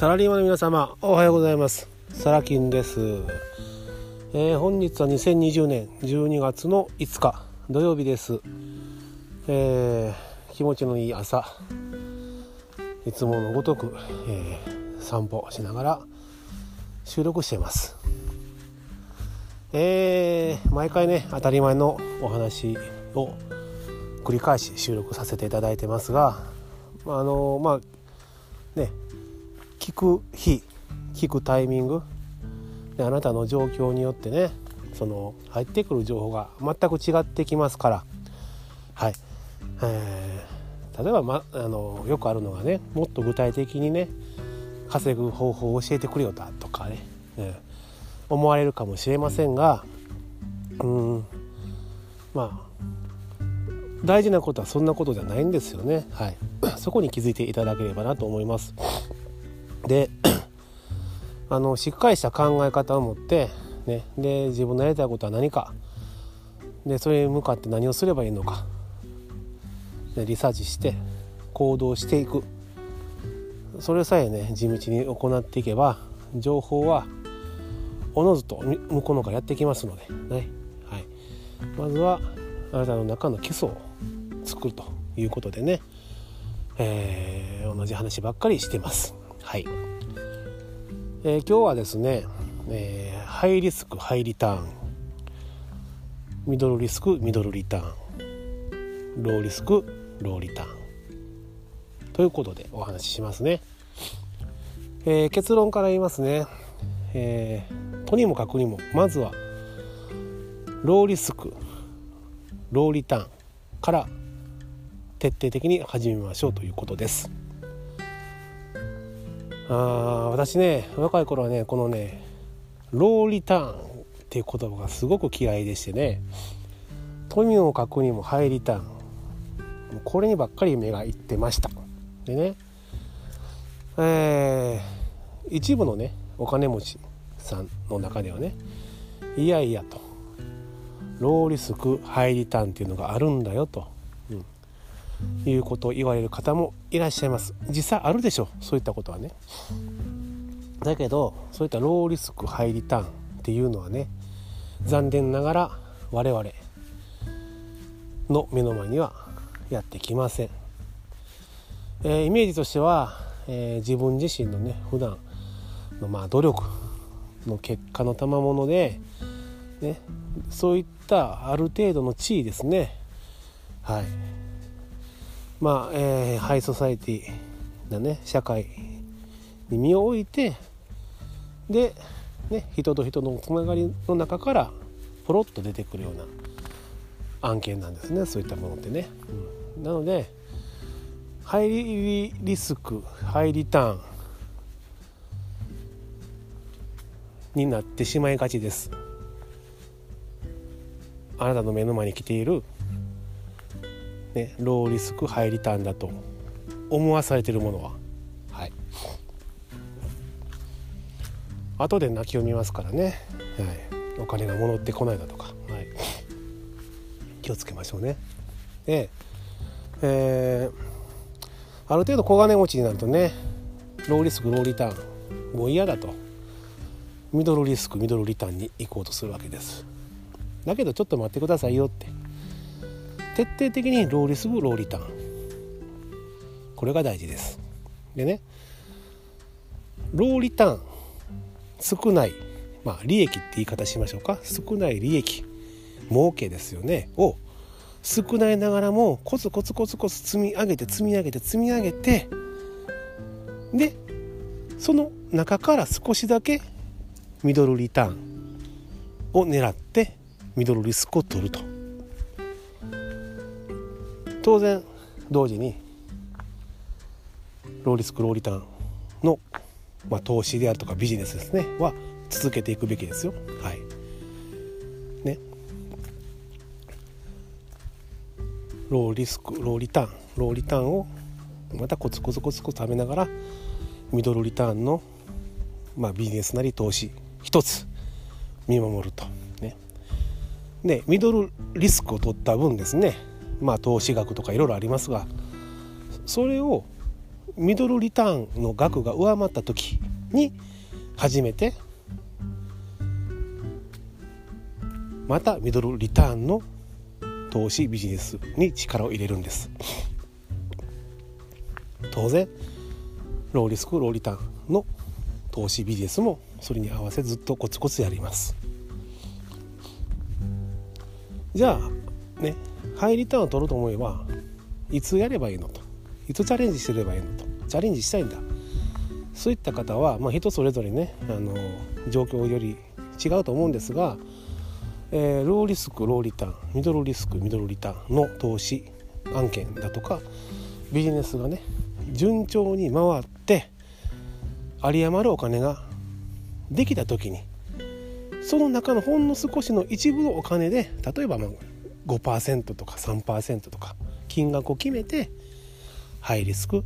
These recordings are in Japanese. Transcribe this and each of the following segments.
サラリーマンの皆様おはようございます。サラキンです、えー、本日は2020年12月の5日土曜日です、えー、気持ちのいい朝いつものごとく、えー、散歩しながら収録しています。えー、毎回ね当たり前のお話を繰り返し収録させていただいてますがあのまあね聞く日聞くタイミング。であなたの状況によってねその入ってくる情報が全く違ってきますから。はい、えー、例えば、ま、あのよくあるのがねもっと具体的にね稼ぐ方法を教えてくれよだとかね、えー、思われるかもしれませんがうんまあ大事なことはそんなことじゃないんですよね。はい。そこに気づいていただければなと思います。であのしっかりした考え方を持って、ね、で自分のやりたいことは何か。でそれに向かって何をすればいいのか。でリサーチして行動していく。それさえね地道に行っていけば情報はおのずと向こうのからやってきますのでね、はい、まずはあなたの中の基礎を作るということでね、えー、同じ話ばっかりしてます。はい、えー、今日はですね、えー、ハイリスクハイリターン。ミドルリスクミドルリターン。ローリスクローリターン。ということでお話ししますね、えー、結論から言いますね、えー、とにもかくにもまずはローリスクローリターンから徹底的に始めましょうということです。あ私ね若い頃はねこのねローリターンっていう言葉がすごく嫌いでしてね富を書くにもハイリターンこれにばっかり目がいってました。でねえー、一部のねお金持ちさんの中ではねいやいやとローリスクハイリターンっていうのがあるんだよと。いうことを言われる方もいらっしゃいます。実際あるでしょそういったことはね。だけどそういったローリスクハイリターンっていうのはね残念ながら我々の目の前にはやってきません、えー、イメージとしては、えー、自分自身のね普段のまあ努力の結果の賜物で、ね、そういったある程度の地位ですね。はい。まあ、えー、ハイソサイティなね社会に身を置いてで、ね、人と人のつながりの中からポロッと出てくるような案件なんですねそういったものってね。うん、なのでハイリスクハイリターンになってしまいがちです。あなたの目の前に来ているね、ローリスクハイリターンだと思わされてるものは？はい。後で泣きを見ますからね、はい、お金が戻ってこないだとか、はい、気をつけましょうね。で、えー、ある程度小金持ちになるとねローリスクローリターンもう嫌だと。ミドルリスクミドルリターンに行こうとするわけです。だけどちょっと待ってくださいよって徹底的にローリスクローリターン。これが大事です。でねローリターン少ないまあ利益って言い方しましょうか。少ない利益儲けですよね。を少ないながらもコツコツコツコツ積み上げて積み上げて積み上げてでその中から少しだけミドルリターンを狙ってミドルリスクを取ると。当然同時にローリスクローリターンの、まあ、投資であるとかビジネスですねは続けていくべきですよ。はいね、ローリスクローリターンローリターンをまたコツコツコツコツ食べながらミドルリターンの、まあ、ビジネスなり投資一つ見守ると。ね、でミドルリスクを取った分ですねまあ、投資額とかいろいろありますがそれをミドルリターンの額が上回った時に初めてまたミドルリターンの投資ビジネスに力を入れるんです。当然ローリスクローリターンの投資ビジネスもそれに合わせずっとコツコツやります。じゃあねハイリターンを取ろうと思えばいつやればいいのと。いつチャレンジすればいいのと。チャレンジしたいんだ。そういった方は、まあ、人それぞれねあの状況より違うと思うんですが、えー、ローリスクローリターンミドルリスクミドルリターンの投資案件だとかビジネスがね順調に回って有り余るお金ができた時にその中のほんの少しの一部のお金で例えばまあ5%とか3%とか金額を決めてハイリスク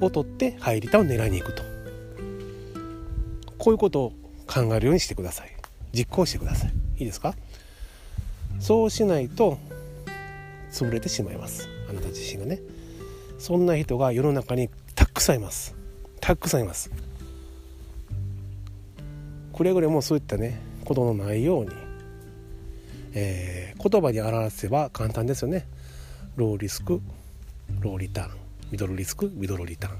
を取ってハイリターを狙いに行くと。こういうことを考えるようにしてください。実行してください。いいですか？そうしないと潰れてしまいます。あなた自身がね。そんな人が世の中にたくさんいます。たくさんいます。くれぐれもそういったねことのないように、えー、言葉に表せば簡単ですよね。ローリスクローリターン。ミドルリスクミドルリターン。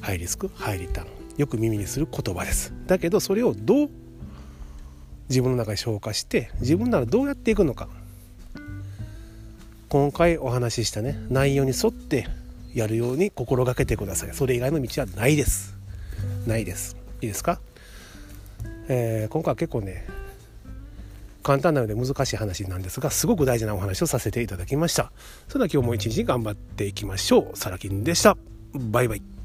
ハイリスクハイリターン。よく耳にする言葉です。だけどそれをどう自分の中に消化して自分ならどうやっていくのか。今回お話ししたね内容に沿ってやるように心がけてください。それ以外の道はないです。ないです。いいですか、えー、今回は結構ね簡単なので難しい話なんですがすごく大事なお話をさせていただきました。それでは今日も一日頑張っていきましょう。サラキンでした。バイバイ。